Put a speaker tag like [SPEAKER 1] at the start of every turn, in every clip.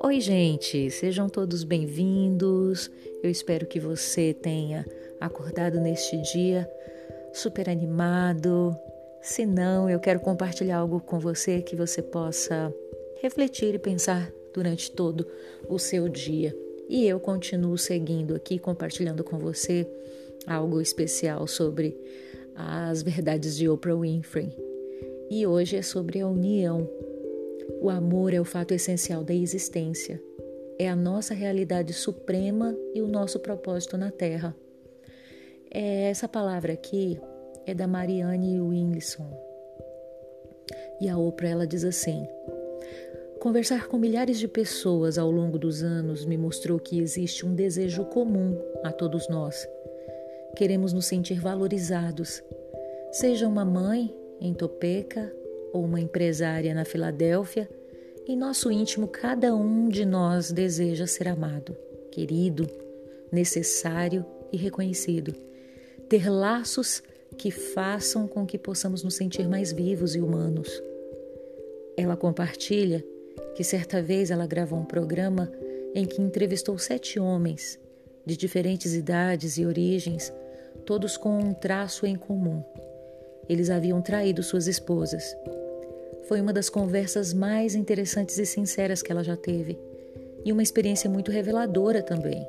[SPEAKER 1] Oi, gente, sejam todos bem-vindos. Eu espero que você tenha acordado neste dia super animado. Se não, eu quero compartilhar algo com você que você possa refletir e pensar durante todo o seu dia. E eu continuo seguindo aqui, compartilhando com você algo especial sobre as verdades de Oprah Winfrey. E hoje é sobre a união o amor é o fato essencial da existência. É a nossa realidade suprema e o nosso propósito na Terra. É, essa palavra aqui é da Marianne Wilson. E a Oprah ela diz assim: Conversar com milhares de pessoas ao longo dos anos me mostrou que existe um desejo comum a todos nós. Queremos nos sentir valorizados, seja uma mãe em Topeka ou uma empresária na Filadélfia, em nosso íntimo cada um de nós deseja ser amado, querido, necessário e reconhecido. Ter laços que façam com que possamos nos sentir mais vivos e humanos. Ela compartilha que certa vez ela gravou um programa em que entrevistou sete homens de diferentes idades e origens, todos com um traço em comum. Eles haviam traído suas esposas foi uma das conversas mais interessantes e sinceras que ela já teve, e uma experiência muito reveladora também,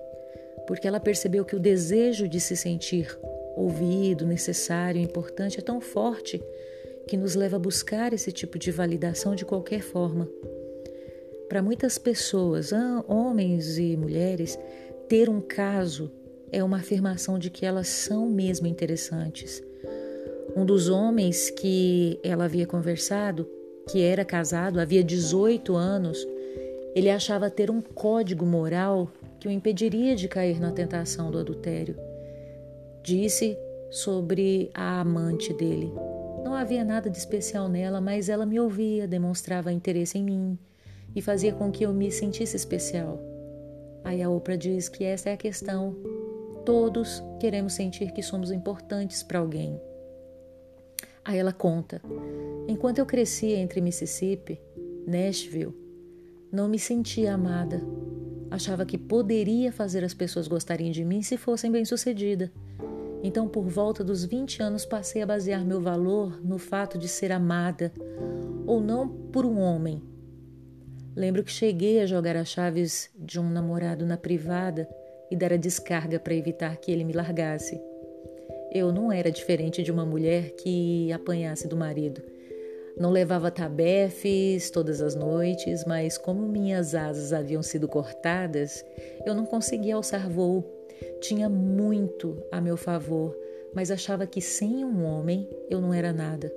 [SPEAKER 1] porque ela percebeu que o desejo de se sentir ouvido, necessário, importante é tão forte que nos leva a buscar esse tipo de validação de qualquer forma. Para muitas pessoas, homens e mulheres, ter um caso é uma afirmação de que elas são mesmo interessantes. Um dos homens que ela havia conversado que era casado havia 18 anos, ele achava ter um código moral que o impediria de cair na tentação do adultério. Disse sobre a amante dele. Não havia nada de especial nela, mas ela me ouvia, demonstrava interesse em mim e fazia com que eu me sentisse especial. Aí a Oprah diz que essa é a questão. Todos queremos sentir que somos importantes para alguém. Aí ela conta: Enquanto eu crescia entre Mississippi, Nashville, não me sentia amada. Achava que poderia fazer as pessoas gostarem de mim se fossem bem-sucedida. Então, por volta dos 20 anos, passei a basear meu valor no fato de ser amada, ou não por um homem. Lembro que cheguei a jogar as chaves de um namorado na privada e dar a descarga para evitar que ele me largasse. Eu não era diferente de uma mulher que apanhasse do marido. Não levava tabefes todas as noites, mas como minhas asas haviam sido cortadas, eu não conseguia alçar voo. Tinha muito a meu favor, mas achava que sem um homem eu não era nada.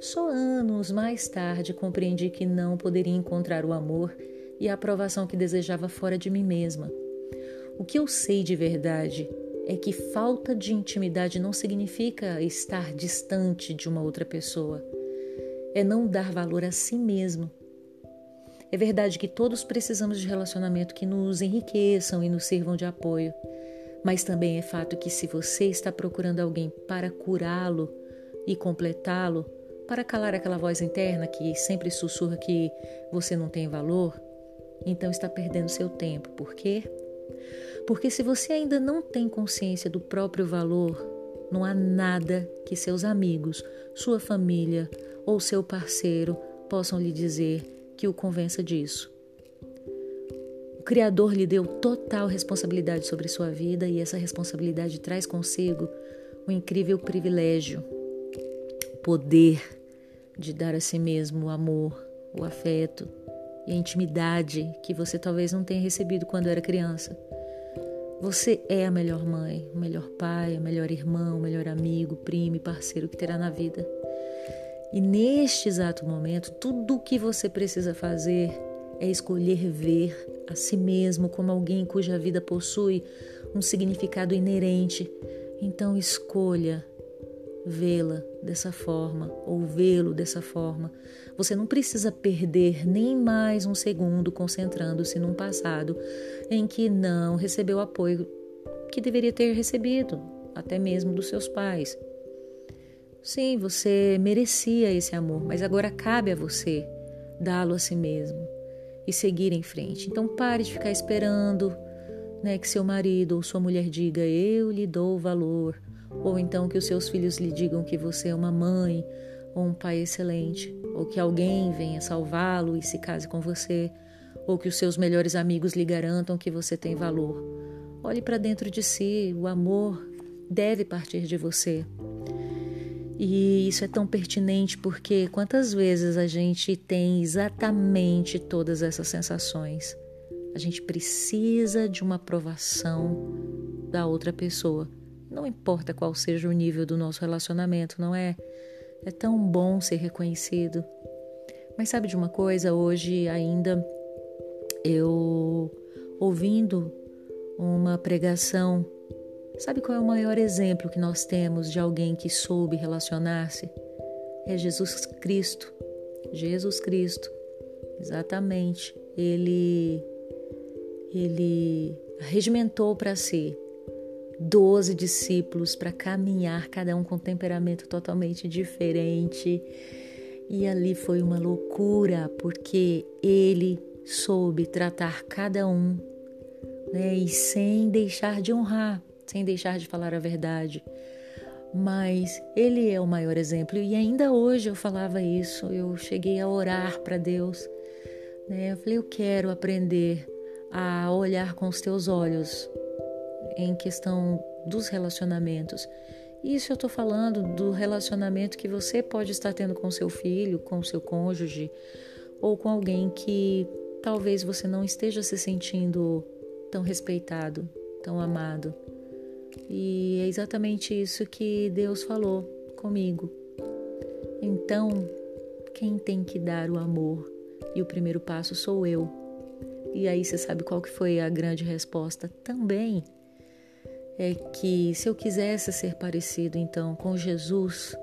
[SPEAKER 1] Só anos mais tarde compreendi que não poderia encontrar o amor e a aprovação que desejava fora de mim mesma. O que eu sei de verdade é que falta de intimidade não significa estar distante de uma outra pessoa. É não dar valor a si mesmo. É verdade que todos precisamos de relacionamento que nos enriqueçam e nos sirvam de apoio. Mas também é fato que se você está procurando alguém para curá-lo e completá-lo, para calar aquela voz interna que sempre sussurra que você não tem valor, então está perdendo seu tempo. Por quê? Porque se você ainda não tem consciência do próprio valor, não há nada que seus amigos, sua família ou seu parceiro possam lhe dizer que o convença disso. O Criador lhe deu total responsabilidade sobre sua vida e essa responsabilidade traz consigo o um incrível privilégio, o poder de dar a si mesmo o amor, o afeto e a intimidade que você talvez não tenha recebido quando era criança. Você é a melhor mãe, o melhor pai, o melhor irmão, o melhor amigo, primo e parceiro que terá na vida. E neste exato momento, tudo o que você precisa fazer é escolher ver a si mesmo como alguém cuja vida possui um significado inerente. Então escolha vê-la dessa forma ou vê-lo dessa forma. Você não precisa perder nem mais um segundo concentrando-se num passado em que não recebeu apoio que deveria ter recebido, até mesmo dos seus pais. Sim, você merecia esse amor, mas agora cabe a você dá-lo a si mesmo e seguir em frente. Então pare de ficar esperando né, que seu marido ou sua mulher diga eu lhe dou valor, ou então que os seus filhos lhe digam que você é uma mãe ou um pai excelente, ou que alguém venha salvá-lo e se case com você, ou que os seus melhores amigos lhe garantam que você tem valor. Olhe para dentro de si, o amor deve partir de você. E isso é tão pertinente porque quantas vezes a gente tem exatamente todas essas sensações? A gente precisa de uma aprovação da outra pessoa. Não importa qual seja o nível do nosso relacionamento, não é? É tão bom ser reconhecido. Mas sabe de uma coisa? Hoje ainda eu ouvindo uma pregação Sabe qual é o maior exemplo que nós temos de alguém que soube relacionar-se? É Jesus Cristo. Jesus Cristo. Exatamente. Ele ele regimentou para si doze discípulos para caminhar, cada um com temperamento totalmente diferente. E ali foi uma loucura, porque ele soube tratar cada um né, e sem deixar de honrar sem deixar de falar a verdade. Mas ele é o maior exemplo e ainda hoje eu falava isso, eu cheguei a orar para Deus. Né? Eu falei, eu quero aprender a olhar com os teus olhos em questão dos relacionamentos. Isso eu estou falando do relacionamento que você pode estar tendo com seu filho, com seu cônjuge, ou com alguém que talvez você não esteja se sentindo tão respeitado, tão amado. E é exatamente isso que Deus falou comigo. Então, quem tem que dar o amor? E o primeiro passo sou eu. E aí você sabe qual que foi a grande resposta também? É que se eu quisesse ser parecido então com Jesus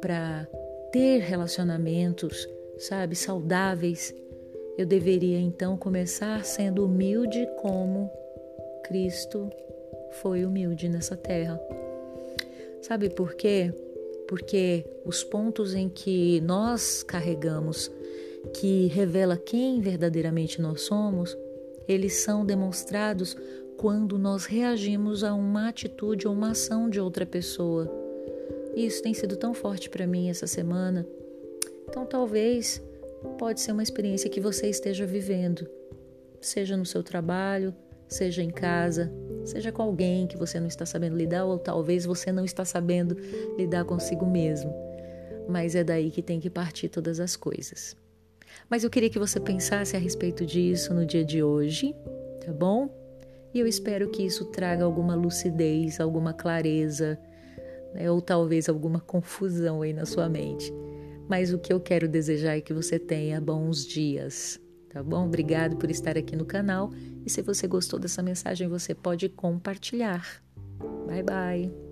[SPEAKER 1] para ter relacionamentos, sabe, saudáveis, eu deveria então começar sendo humilde como Cristo foi humilde nessa terra. Sabe por quê? Porque os pontos em que nós carregamos, que revela quem verdadeiramente nós somos, eles são demonstrados quando nós reagimos a uma atitude ou uma ação de outra pessoa. Isso tem sido tão forte para mim essa semana. Então, talvez pode ser uma experiência que você esteja vivendo, seja no seu trabalho, seja em casa, seja com alguém que você não está sabendo lidar ou talvez você não está sabendo lidar consigo mesmo. Mas é daí que tem que partir todas as coisas. Mas eu queria que você pensasse a respeito disso no dia de hoje, tá bom? E eu espero que isso traga alguma lucidez, alguma clareza, né? ou talvez alguma confusão aí na sua mente. Mas o que eu quero desejar é que você tenha bons dias tá bom? Obrigado por estar aqui no canal e se você gostou dessa mensagem, você pode compartilhar. Bye bye.